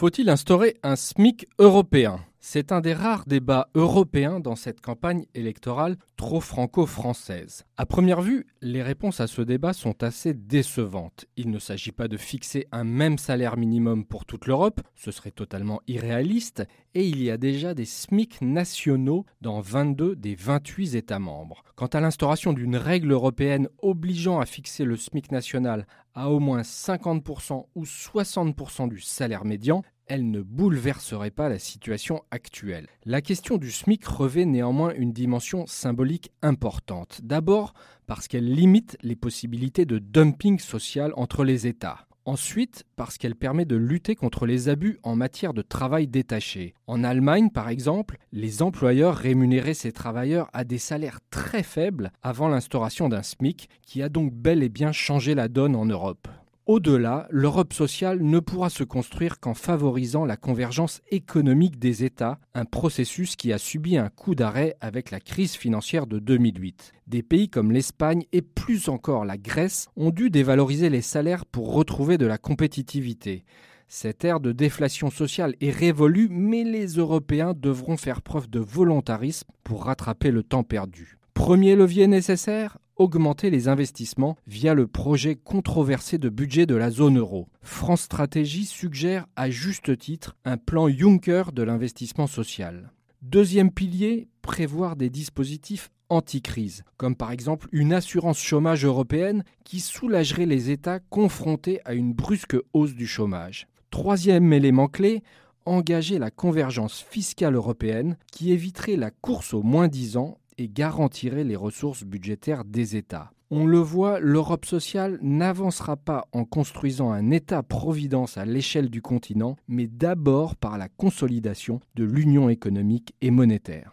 Faut-il instaurer un SMIC européen? C'est un des rares débats européens dans cette campagne électorale trop franco-française. À première vue, les réponses à ce débat sont assez décevantes. Il ne s'agit pas de fixer un même salaire minimum pour toute l'Europe, ce serait totalement irréaliste, et il y a déjà des SMIC nationaux dans 22 des 28 États membres. Quant à l'instauration d'une règle européenne obligeant à fixer le SMIC national à au moins 50% ou 60% du salaire médian, elle ne bouleverserait pas la situation actuelle. La question du SMIC revêt néanmoins une dimension symbolique importante. D'abord parce qu'elle limite les possibilités de dumping social entre les États. Ensuite, parce qu'elle permet de lutter contre les abus en matière de travail détaché. En Allemagne, par exemple, les employeurs rémunéraient ces travailleurs à des salaires très faibles avant l'instauration d'un SMIC, qui a donc bel et bien changé la donne en Europe. Au-delà, l'Europe sociale ne pourra se construire qu'en favorisant la convergence économique des États, un processus qui a subi un coup d'arrêt avec la crise financière de 2008. Des pays comme l'Espagne et plus encore la Grèce ont dû dévaloriser les salaires pour retrouver de la compétitivité. Cette ère de déflation sociale est révolue, mais les Européens devront faire preuve de volontarisme pour rattraper le temps perdu. Premier levier nécessaire augmenter les investissements via le projet controversé de budget de la zone euro. France Stratégie suggère à juste titre un plan Juncker de l'investissement social. Deuxième pilier, prévoir des dispositifs anti-crise, comme par exemple une assurance chômage européenne qui soulagerait les États confrontés à une brusque hausse du chômage. Troisième élément clé, engager la convergence fiscale européenne qui éviterait la course au moins 10 ans et garantirait les ressources budgétaires des États. On le voit, l'Europe sociale n'avancera pas en construisant un État-providence à l'échelle du continent, mais d'abord par la consolidation de l'union économique et monétaire.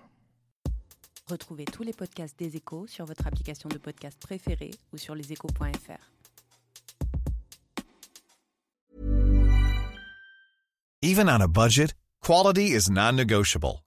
Retrouvez tous les podcasts des échos sur votre application de podcast préférée ou sur leséchos.fr. Even on a budget, quality is non-negotiable.